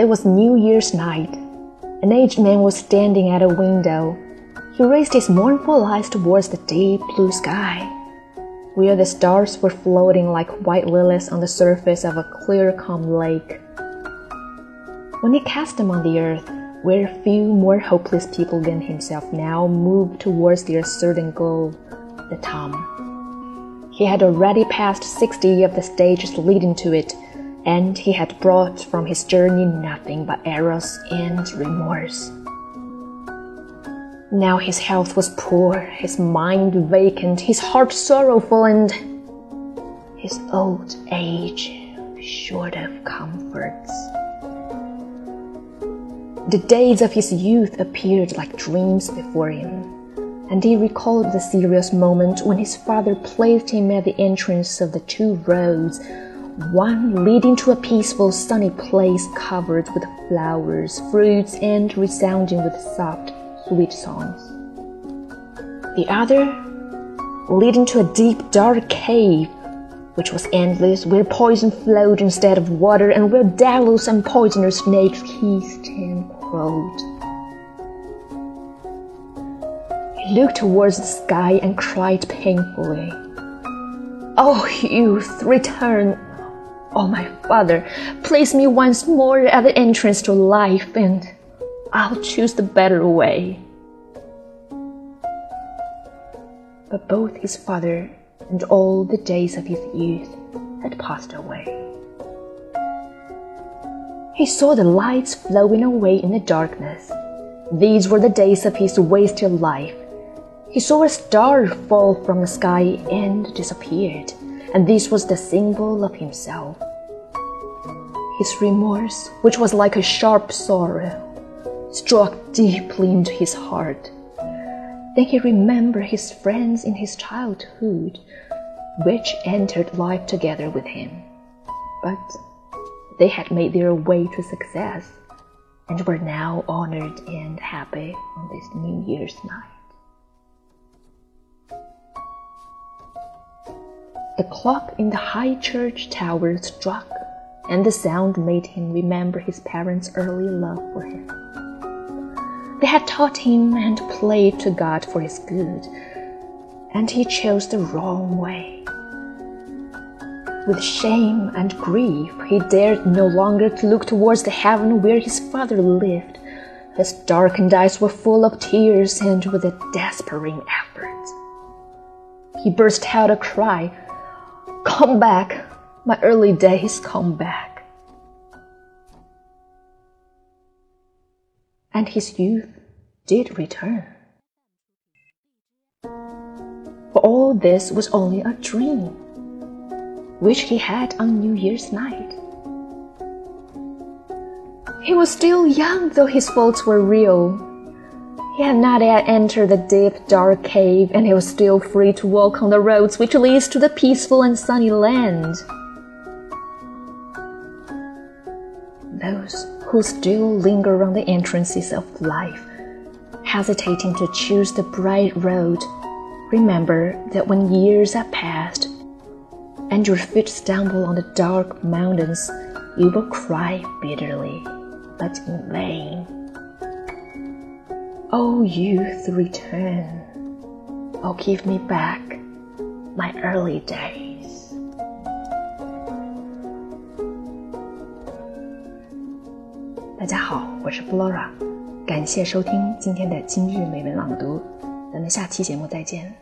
It was New Year's night. An aged man was standing at a window. He raised his mournful eyes towards the deep blue sky, where the stars were floating like white lilies on the surface of a clear, calm lake. When he cast them on the earth, where few more hopeless people than himself now moved towards their certain goal, the tomb. He had already passed sixty of the stages leading to it, and he had brought from his journey nothing but errors and remorse. Now his health was poor, his mind vacant, his heart sorrowful, and his old age short of comforts. The days of his youth appeared like dreams before him, and he recalled the serious moment when his father placed him at the entrance of the two roads, one leading to a peaceful, sunny place covered with flowers, fruits, and resounding with soft, sweet songs. The other leading to a deep, dark cave which was endless, where poison flowed instead of water, and where devils and poisonous snakes hissed and crawled. He looked towards the sky and cried painfully, Oh, youth, return! Oh, my father, place me once more at the entrance to life, and I'll choose the better way. But both his father and all the days of his youth had passed away. He saw the lights flowing away in the darkness. These were the days of his wasted life. He saw a star fall from the sky and disappeared, and this was the symbol of himself. His remorse, which was like a sharp sorrow, struck deeply into his heart then he remembered his friends in his childhood, which entered life together with him. But they had made their way to success and were now honored and happy on this New Year's night. The clock in the high church tower struck, and the sound made him remember his parents' early love for him. They had taught him and played to God for his good, and he chose the wrong way. With shame and grief, he dared no longer to look towards the heaven where his father lived. His darkened eyes were full of tears, and with a despairing effort, he burst out a cry, Come back, my early days, come back. and his youth did return. But all this was only a dream, which he had on New Year's night. He was still young, though his faults were real. He had not yet entered the deep, dark cave, and he was still free to walk on the roads which leads to the peaceful and sunny land. Those who still linger on the entrances of life, hesitating to choose the bright road, remember that when years are past and your feet stumble on the dark mountains, you will cry bitterly, but in vain. Oh, youth, return. Oh, give me back my early days. 大家好，我是 Flora，感谢收听今天的今日美文朗读，咱们下期节目再见。